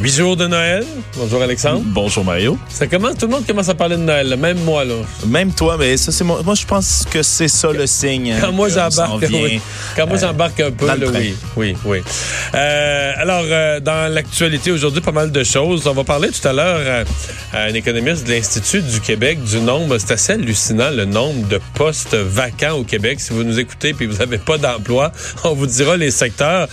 Huit jours de Noël. Bonjour Alexandre. Bonjour Mario. Ça commence, tout le monde commence à parler de Noël, là, même moi là. Même toi, mais ça c'est moi. Moi je pense que c'est ça le signe. Quand moi j'embarque, oui. Quand moi euh, j'embarque un peu, là, oui, oui, oui. Euh, alors euh, dans l'actualité aujourd'hui, pas mal de choses. On va parler tout à l'heure à un économiste de l'Institut du Québec du nombre. C'est assez hallucinant le nombre de postes vacants au Québec. Si vous nous écoutez puis vous n'avez pas d'emploi, on vous dira les secteurs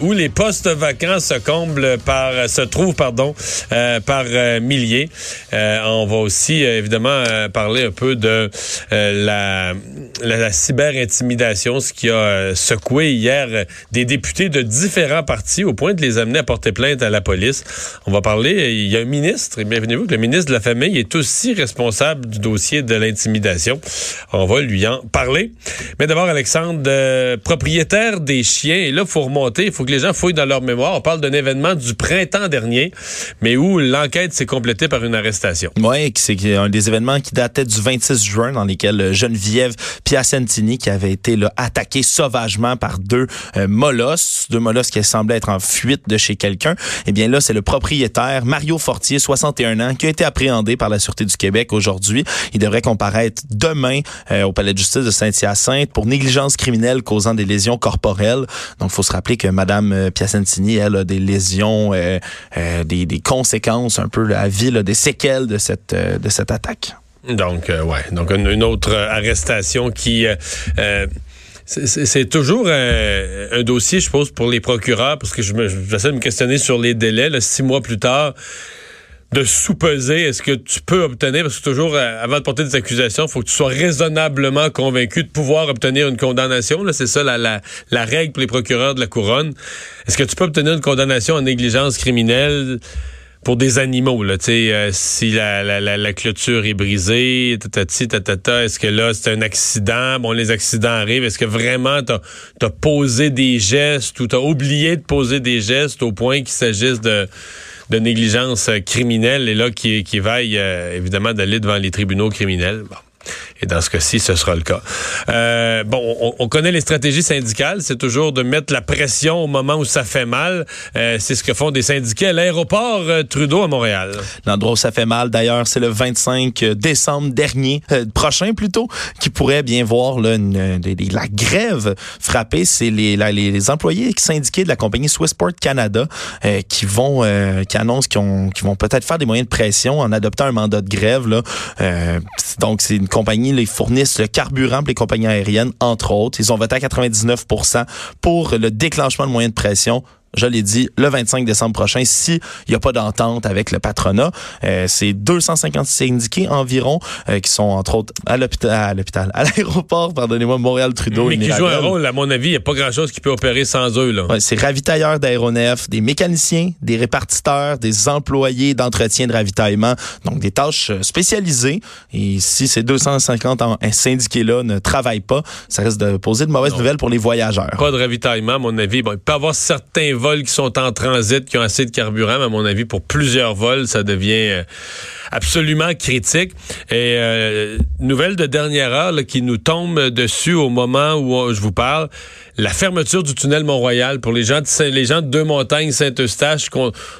où les postes vacants se comblent par, se trouvent pardon, euh, par euh, milliers. Euh, on va aussi évidemment parler un peu de la, la, cyber-intimidation, ce qui a secoué hier des députés de différents partis au point de les amener à porter plainte à la police. On va parler, il y a un ministre, et bienvenue-vous, que le ministre de la Famille est aussi responsable du dossier de l'intimidation. On va lui en parler. Mais d'abord, Alexandre, propriétaire des chiens, et là, il faut remonter, il faut que les gens fouillent dans leur mémoire. On parle d'un événement du printemps dernier, mais où l'enquête s'est complétée par une arrestation. Oui, c'est un des événements qui datait du 26 juin dans lesquels euh, Geneviève Piacentini qui avait été là, attaquée sauvagement par deux euh, molosses, deux molosses qui semblaient être en fuite de chez quelqu'un. Eh bien là, c'est le propriétaire Mario Fortier, 61 ans, qui a été appréhendé par la Sûreté du Québec aujourd'hui. Il devrait comparaître demain euh, au palais de justice de Saint-Hyacinthe pour négligence criminelle causant des lésions corporelles. Donc, il faut se rappeler que Madame euh, Piacentini, elle a des lésions, euh, euh, des, conséquences un peu à vie, là, des séquelles de cette, euh, de cette attaque. Donc, euh, ouais. Donc, une, autre euh, arrestation qui. c'est- toujours un dossier, je suppose, pour les procureurs, parce que je me- j'essaie de me questionner sur les délais, six mois plus tard, de sous-peser, est-ce que tu peux obtenir, parce que toujours, euh, avant de porter des accusations, il faut que tu sois raisonnablement convaincu de pouvoir obtenir une condamnation. C'est ça la, la, règle pour les procureurs de la couronne. Est-ce que tu peux obtenir une condamnation en négligence criminelle pour des animaux, euh, si la, la, la, la clôture est brisée, tatati, tatata, est-ce que là, c'est un accident? Bon, les accidents arrivent. Est-ce que vraiment t'as as posé des gestes ou t'as oublié de poser des gestes au point qu'il s'agisse de, de négligence criminelle et là, qui, qui euh, évidemment, d'aller devant les tribunaux criminels? Et dans ce cas-ci, ce sera le cas. Euh, bon, on, on connaît les stratégies syndicales. C'est toujours de mettre la pression au moment où ça fait mal. Euh, c'est ce que font des syndiqués à l'aéroport euh, Trudeau à Montréal. L'endroit où ça fait mal, d'ailleurs, c'est le 25 décembre dernier, euh, prochain plutôt, qui pourrait bien voir là, une, euh, la grève frapper. C'est les, les, les employés syndiqués de la compagnie Swissport Canada euh, qui vont, euh, qui annoncent qu'ils ont- qu'ils vont peut-être faire des moyens de pression en adoptant un mandat de grève. Là. Euh, donc, c'est une compagnie, ils fournissent le carburant pour les compagnies aériennes, entre autres. Ils ont voté à 99% pour le déclenchement de moyens de pression je l'ai dit, le 25 décembre prochain, s'il n'y a pas d'entente avec le patronat. Euh, c'est 250 syndiqués environ euh, qui sont, entre autres, à l'hôpital, à l'hôpital, à l'aéroport, pardonnez-moi, Montréal-Trudeau. Mais et qui joue un rôle, à mon avis, il n'y a pas grand-chose qui peut opérer sans eux. Là. Ouais, c'est ravitailleurs d'aéronefs, des mécaniciens, des répartiteurs, des employés d'entretien de ravitaillement, donc des tâches euh, spécialisées. Et si ces 250 en- syndiqués-là ne travaillent pas, ça risque de poser de mauvaises nouvelles pour les voyageurs. Pas de ravitaillement, à mon avis. Bon, il peut y avoir certains vols qui sont en transit, qui ont assez de carburant, mais à mon avis, pour plusieurs vols, ça devient euh, absolument critique. Et euh, nouvelle de dernière heure là, qui nous tombe dessus au moment où je vous parle, la fermeture du tunnel Mont-Royal pour les gens de, les gens de Deux-Montagnes, Saint-Eustache,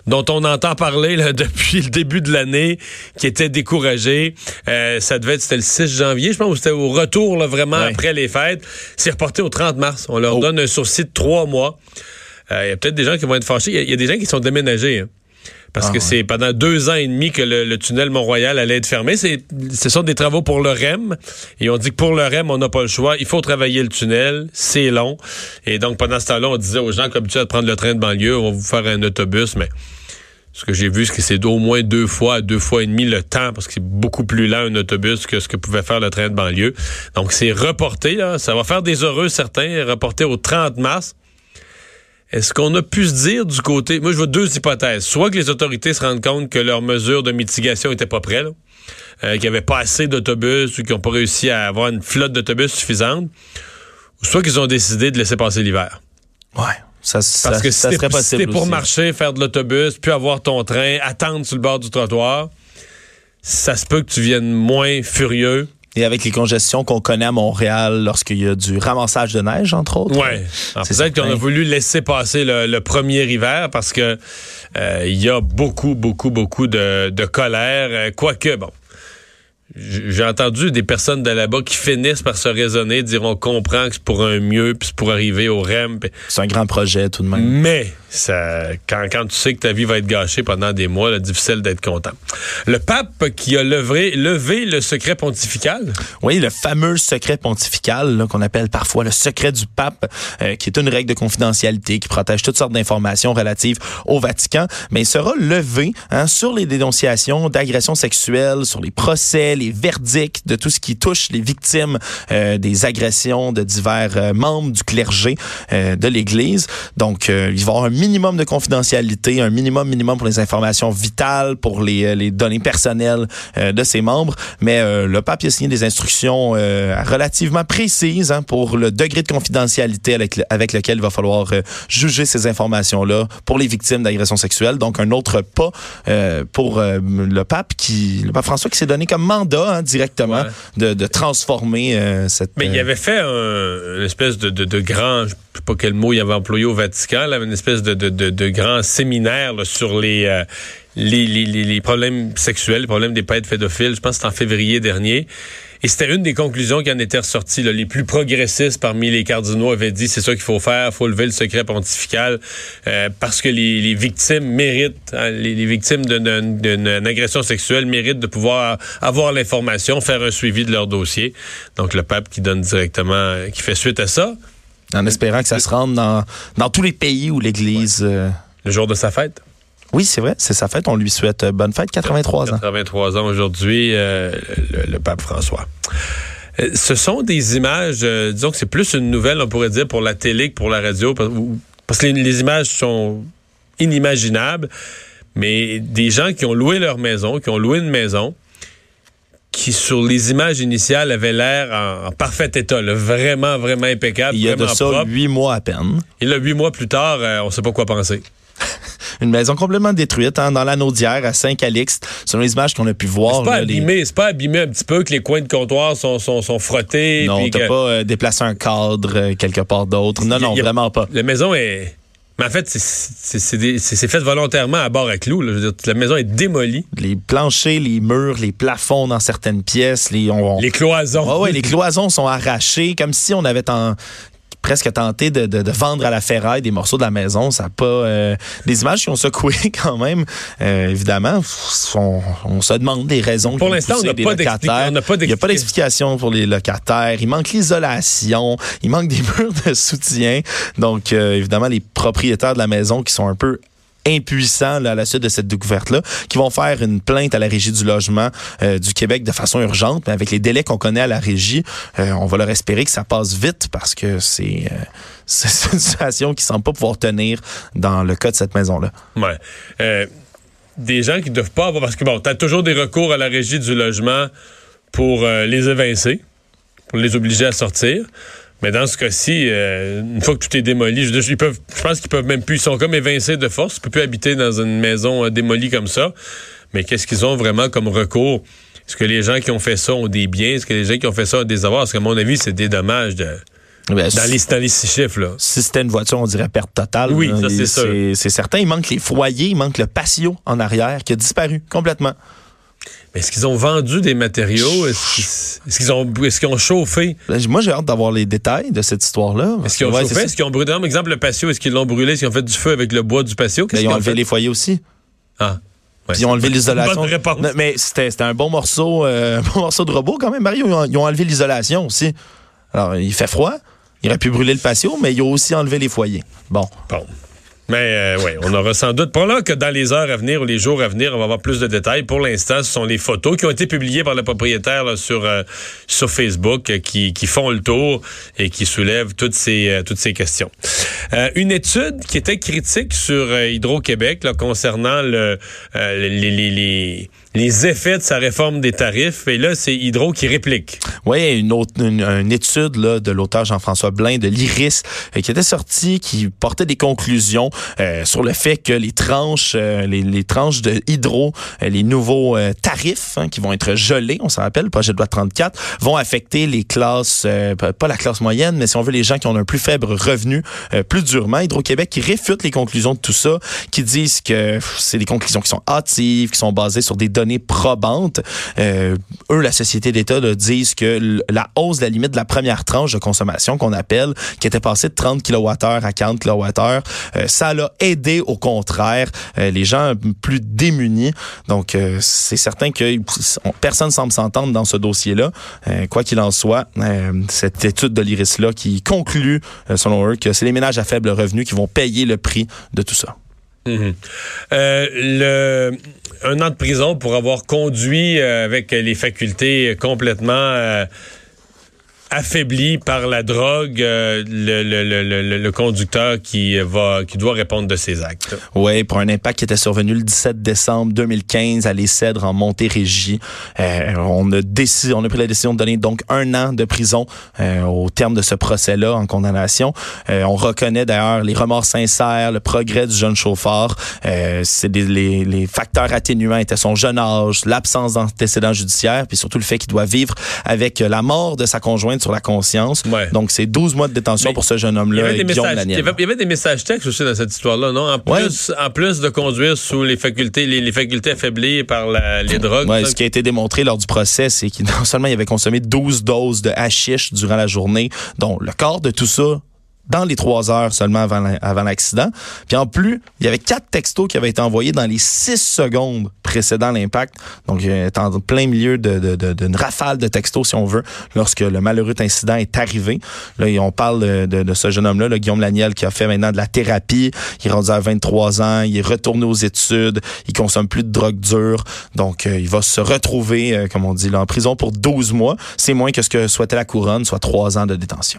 dont on entend parler là, depuis le début de l'année, qui étaient découragés. Euh, ça devait être, c'était le 6 janvier, je pense, ou c'était au retour là, vraiment Ouais. après les fêtes. C'est reporté au 30 mars. On leur Oh. donne un sursis de trois mois. Euh, Il y a peut-être des gens qui vont être fâchés. Il y a- il y, a des gens qui sont déménagés. hein. Parce Ah que ouais. c'est pendant deux ans et demi que le, le tunnel Mont-Royal allait être fermé. C'est, ce sont des travaux pour le REM. Et on dit que pour le REM, on n'a pas le choix. Il faut travailler le tunnel. C'est long. Et donc, pendant ce temps-là, on disait aux gens comme tu à prendre le train de banlieue, on va vous faire un autobus. Mais ce que j'ai vu, c'est que c'est d'au moins deux fois à deux fois et demi le temps, parce que c'est beaucoup plus lent un autobus que ce que pouvait faire le train de banlieue. Donc, c'est reporté. Là. Ça va faire des heureux, certains, reporté au 30 mars. Est-ce qu'on a pu se dire du côté... Moi, je vois deux hypothèses. Soit que les autorités se rendent compte que leurs mesures de mitigation n'étaient pas prêtes, euh, qu'il n'y avait pas assez d'autobus ou qu'ils n'ont pas réussi à avoir une flotte d'autobus suffisante, ou soit qu'ils ont décidé de laisser passer l'hiver. Ouais. Ça, Parce que si ça t'es si pour aussi. marcher, faire de l'autobus, puis avoir ton train, attendre sur le bord du trottoir, ça se peut que tu viennes moins furieux. Et avec les congestions qu'on connaît à Montréal lorsqu'il y a du ramassage de neige, entre autres. Ouais. Alors, C'est Peut-être qu'on a voulu laisser passer le, le premier hiver parce que euh, il y a beaucoup, beaucoup, beaucoup de, de colère. Euh, Quoique, bon. J'ai entendu des personnes de là-bas qui finissent par se raisonner, dire on comprend que c'est pour un mieux, puis c'est pour arriver au REM. C'est un grand projet tout de même. Mais ça, quand, quand tu sais que ta vie va être gâchée pendant des mois, là, difficile d'être content. Le pape qui a levé, levé le secret pontifical, Oui, le fameux secret pontifical qu'on appelle parfois le secret du pape, euh, qui est une règle de confidentialité qui protège toutes sortes d'informations relatives au Vatican, mais il sera levé hein, sur les dénonciations d'agressions sexuelles, sur les procès, les verdicts, de tout ce qui touche les victimes euh, des agressions de divers euh, membres du clergé euh, de l'Église. Donc, euh, il va y avoir un minimum de confidentialité, un minimum minimum pour les informations vitales, pour les, les données personnelles de ses membres. Mais le pape a signé des instructions relativement précises hein, pour le degré de confidentialité avec, le- avec lequel il va falloir juger ces informations-là pour les victimes d'agressions sexuelles. Donc, un autre pas pour le pape qui, le pape François qui s'est donné comme mandat hein, directement Ouais. de, de transformer euh, cette. mais il euh, avait fait un- une espèce de, de, de grand, je sais pas quel mot il avait employé au Vatican, là, une espèce de, de, de, de grand séminaire là, sur les, euh, les, les, les, les problèmes sexuels, les problèmes des pères pédophiles. Je pense que c'était en février dernier. Et c'était une des conclusions qui en était ressortie. là. Les plus progressistes parmi les cardinaux avaient dit c'est ça qu'il faut faire, faut lever le secret pontifical euh, parce que les, les victimes méritent, hein, les, les victimes d'une- agression sexuelle méritent de pouvoir avoir l'information, faire un suivi de leur dossier. Donc le pape qui donne directement, qui fait suite à ça, en espérant que ça se rende dans, dans tous les pays où l'Église. euh, le jour de sa fête. Oui, c'est vrai, c'est sa fête. On lui souhaite euh, bonne fête, 83 ans. 83 ans aujourd'hui, euh, le, le pape François. Euh, Ce sont des images, euh, disons que c'est plus une nouvelle, on pourrait dire, pour la télé que pour la radio, parce, que les, les images sont inimaginables, mais des gens qui ont loué leur maison, qui ont loué une maison, qui sur les images initiales avaient l'air en, en parfait état, là, vraiment, vraiment impeccable, Il y a de ça huit mois à peine. Et là, huit mois plus tard, euh, on sait pas quoi penser. Une maison complètement détruite hein, dans l'anneau d'hier à Saint-Calixte. Selon les images qu'on a pu voir. C'est pas là, les- abîmé, c'est pas abîmé un petit peu que les coins de comptoir sont, sont, sont frottés. Non, t'as que- pas euh, déplacé un cadre euh, quelque part d'autre. Non, a- non, a- vraiment pas. La maison est. Mais en fait, c'est- fait volontairement à bord à clous. là. Je veux dire, la maison est démolie. Les planchers, les murs, les plafonds dans certaines pièces, les, on, on- Les cloisons. Ouais, les cloisons sont arrachées comme si on avait ten- presque tenté de, de- de vendre à la ferraille des morceaux de la maison. Ça a pas euh, des images qui ont secoué quand même. Euh, évidemment, on, on se demande des raisons. Pour l'instant, on n'a pas d'explica- locataires. on n'a pas Il n'y a pas d'explica- d'explication pour les locataires. Il manque l'isolation. Il manque des murs de soutien. Donc, euh, évidemment, les propriétaires de la maison qui sont un peu impuissants à la suite de cette découverte-là, qui vont faire une plainte à la Régie du logement euh, du Québec de façon urgente, mais avec les délais qu'on connaît à la Régie, euh, on va leur espérer que ça passe vite parce que c'est euh, c'est une situation qui semble pas pouvoir tenir dans le cas de cette maison-là. Ouais. Des gens qui ne doivent pas avoir. Parce que bon, tu as toujours des recours à la régie du logement pour les évincer, pour les obliger à sortir. Mais dans ce cas-ci, euh, une fois que tout est démoli, je, ils peuvent, je pense qu'ils peuvent même plus. Ils sont comme évincés de force. Ils ne peuvent plus habiter dans une maison euh, démolie comme ça. Mais qu'est-ce qu'ils ont vraiment comme recours? Est-ce que les gens qui ont fait ça ont des biens? Est-ce que les gens qui ont fait ça ont des avoirs? Parce qu'à mon avis, c'est des dommages de, Ben, dans, les, dans les six chiffres. Là. si c'était une voiture, on dirait perte totale. Oui, là. ça, c'est sûr. C'est certain. Il manque les foyers, il manque le patio en arrière qui a disparu complètement. Mais est-ce qu'ils ont vendu des matériaux? Est-ce qu'ils ont, ont chauffé? Ben, Moi, j'ai hâte d'avoir les détails de cette histoire-là. Est-ce qu'ils ont Ouais, chauffé? Est-ce qu'ils ont brûlé? Par exemple, le patio, est-ce qu'ils l'ont brûlé? Est-ce qu'ils ont fait du feu avec le bois du patio? Ben, ils ont enlevé les foyers aussi. Ah. Ouais, Puis ils ont enlevé l'isolation. bonne réponse. Non, mais c'était c'était un bon morceau, euh, bon morceau de robot quand même, Mario. Ils ont, ils ont enlevé l'isolation aussi. Alors, il fait froid. Il aurait pu brûler le patio, mais ils ont aussi enlevé les foyers. Bon. Bon. Mais euh, oui, on aura sans doute. Pour là que dans les heures à venir ou les jours à venir, on va avoir plus de détails. Pour l'instant, ce sont les photos qui ont été publiées par le propriétaire sur euh, sur Facebook euh, qui, qui font le tour et qui soulèvent toutes ces euh, toutes ces questions. une étude qui était critique sur Hydro-Québec concernant le, les, les, les les effets de sa réforme des tarifs. Et là, c'est Hydro qui réplique. Oui, une, autre, une, étude là, de l'auteur Jean-François Blain de l'IRIS euh, qui était sortie, qui portait des conclusions euh, sur le fait que les tranches, euh, les, les, tranches de Hydro, les nouveaux tarifs hein, qui vont être gelés, on s'en rappelle, le projet de loi 34, vont affecter les classes, pas la classe moyenne, mais si on veut les gens qui ont un plus faible revenu plus durement. Hydro-Québec qui réfute les conclusions de tout ça, qui disent que c'est des conclusions qui sont hâtives, qui sont basées sur des données probantes. Euh, eux, la société d'État disent que la hausse de la limite de la première tranche de consommation qu'on appelle, qui était passée de 30 kWh à 40 kWh, euh, ça l'a aidé au contraire euh, les gens plus démunis. Donc, euh, c'est certain que personne semble s'entendre dans ce dossier-là. quoi qu'il en soit, cette étude de l'IRIS-là qui conclut, selon eux, que c'est les ménages à faible revenu qui vont payer le prix de tout ça. Mhm. le un an de prison pour avoir conduit euh, avec les facultés complètement euh, affaibli par la drogue euh, le, le, le, le, conducteur qui va qui doit répondre de ses actes. Oui, pour un impact qui était survenu le 17 décembre 2015 à Les en Montérégie. Euh, on a décidé, on a pris la décision de donner donc un an de prison euh, au terme de ce procès-là en condamnation. Euh, on reconnaît d'ailleurs les remords sincères, le progrès du jeune chauffeur. C'est les, les facteurs atténuants étaient son jeune âge, l'absence d'antécédents judiciaires, puis surtout le fait qu'il doit vivre avec la mort de sa conjointe sur la conscience. Donc, c'est 12 mois de détention pour ce jeune homme-là. Il, y avait des messages textes aussi dans cette histoire-là, non? En plus, en plus de conduire sous les facultés, les, facultés affaiblies par les drogues. Ouais, ce qui a été démontré lors du procès, c'est qu'il non seulement il avait consommé 12 doses de hashish durant la journée, dont le corps de tout ça dans les trois heures seulement avant l'accident. Puis en plus, il y avait quatre textos qui avaient été envoyés dans les six secondes précédant l'impact. Donc, en plein milieu d'une rafale de textos, si on veut, lorsque le malheureux incident est arrivé. Là, on parle de, ce jeune homme-là, Guillaume Laniel, qui a fait maintenant de la thérapie. Il est rendu à 23 ans. Il est retourné aux études. Il consomme plus de drogue dure. Donc, euh, il va se retrouver, euh, comme on dit, là, en prison pour 12 mois. C'est moins que ce que souhaitait la couronne, soit trois ans de détention.